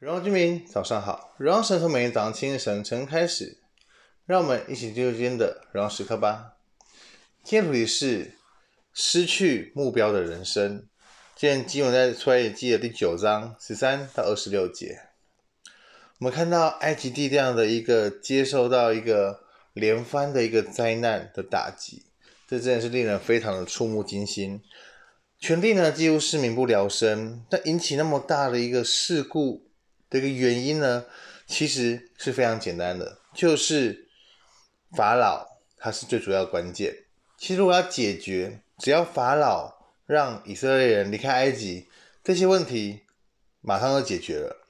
荣耀居民，早上好！荣耀神从每天早上清晨晨开始，让我们一起进入今天的荣耀时刻吧。今天主题是失去目标的人生。今天经文在出埃及记的第九章十三到二十六节。我们看到埃及地这样的一个接受到一个连番的一个灾难的打击，这真的是令人非常的触目惊心。全地呢几乎是民不聊生，但引起那么大的一个事故这个原因呢，其实是非常简单的，就是法老他是最主要关键。其实如果要解决，只要法老让以色列人离开埃及，这些问题马上就解决了。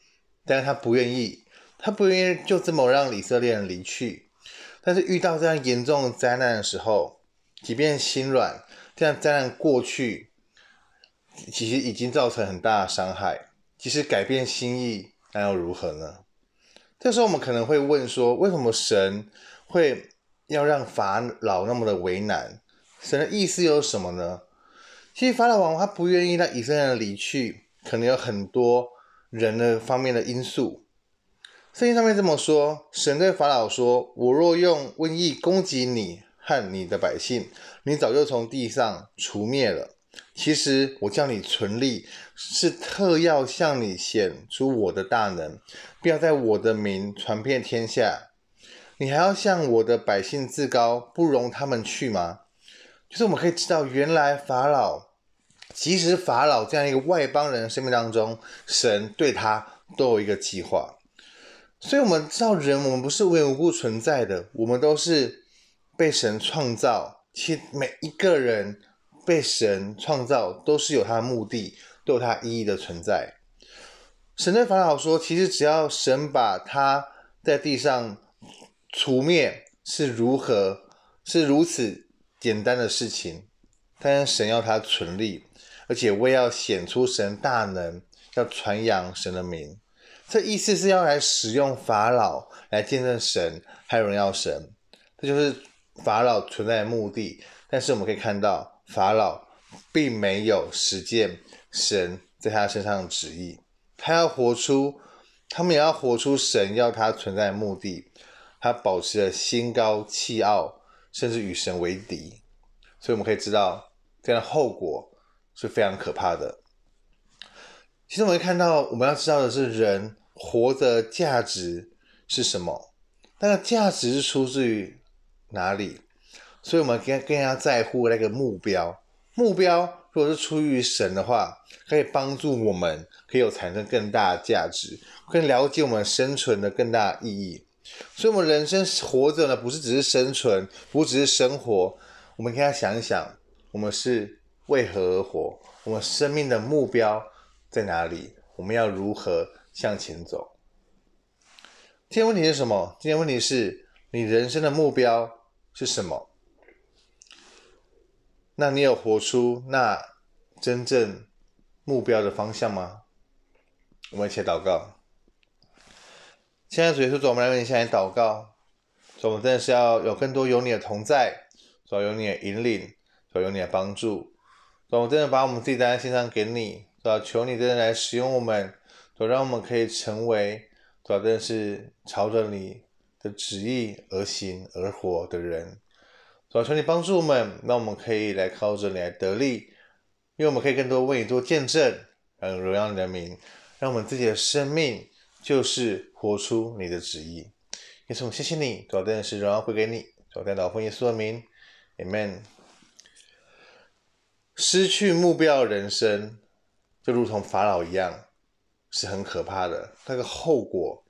但是他不愿意，他不愿意就这么让以色列人离去。但是遇到这样严重的灾难的时候，即便心软，这样灾难过去。其实已经造成很大的伤害。其实改变心意，那又如何呢？这时候我们可能会问说：为什么神会要让法老那么的为难？神的意思又是什么呢？其实法老王他不愿意让以色列人离去，可能有很多人的方面的因素。圣经上面这么说：神对法老说：“我若用瘟疫攻击你和你的百姓，你早就从地上除灭了。”其实我叫你存立，是特要向你显出我的大能，不要在我的名传遍天下。你还要向我的百姓自高，不容他们去吗？就是我们可以知道，原来法老，即使法老这样一个外邦人生命当中，神对他都有一个计划。所以，我们知道人，我们不是无缘无故存在的，我们都是被神创造。其实每一个人。被神创造都是有他的目的，都有他意义的存在。神对法老说：“其实只要神把他在地上除灭，是如何是如此简单的事情。但是神要他存立，而且为要显出神大能，要传扬神的名。这意思是要来使用法老来见证神，还有荣耀神。这就是法老存在的目的。但是我们可以看到。”法老并没有实践神在他身上的旨意，他要活出，他们也要活出神要他存在的目的。他保持了心高气傲，甚至与神为敌。所以我们可以知道，这样的后果是非常可怕的。其实我们看到，我们要知道的是，人活的价值是什么？那个价值是出自于哪里？所以，我们更更加在乎那个目标。目标如果是出于神的话，可以帮助我们，可以有产生更大的价值，更了解我们生存的更大的意义。所以，我们人生活着呢，不是只是生存，不只是生活。我们应该想一想，我们是为何而活？我们生命的目标在哪里？我们要如何向前走？今天问题是什么？今天问题是你人生的目标是什么？那你有活出那真正目标的方向吗？我们一起祷告。现在主耶稣，我们来为你向你祷告。我们真的是要有更多有你的同在，主有你的引领，主有你的帮助。我们真的把我们自己带在献上给你，主求你真的来使用我们，主让我们可以成为主真的是朝着你的旨意而行而活的人。主要求你帮助我们，让我们可以来靠着你来得力，因为我们可以更多为你做见证，让荣耀你的名，让我们自己的生命就是活出你的旨意。耶稣，谢谢你，主要真的是荣耀归给你，主要祷告奉耶稣的名，Amen。失去目标的人生，就如同法老一样，是很可怕的，那个后果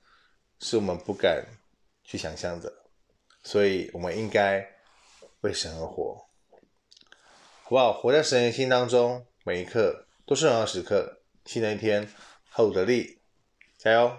是我们不敢去想象的，所以我们应该。为神而活，好不好？活在神的心当中，每一刻都是荣耀时刻。新的一天，后得力，加油！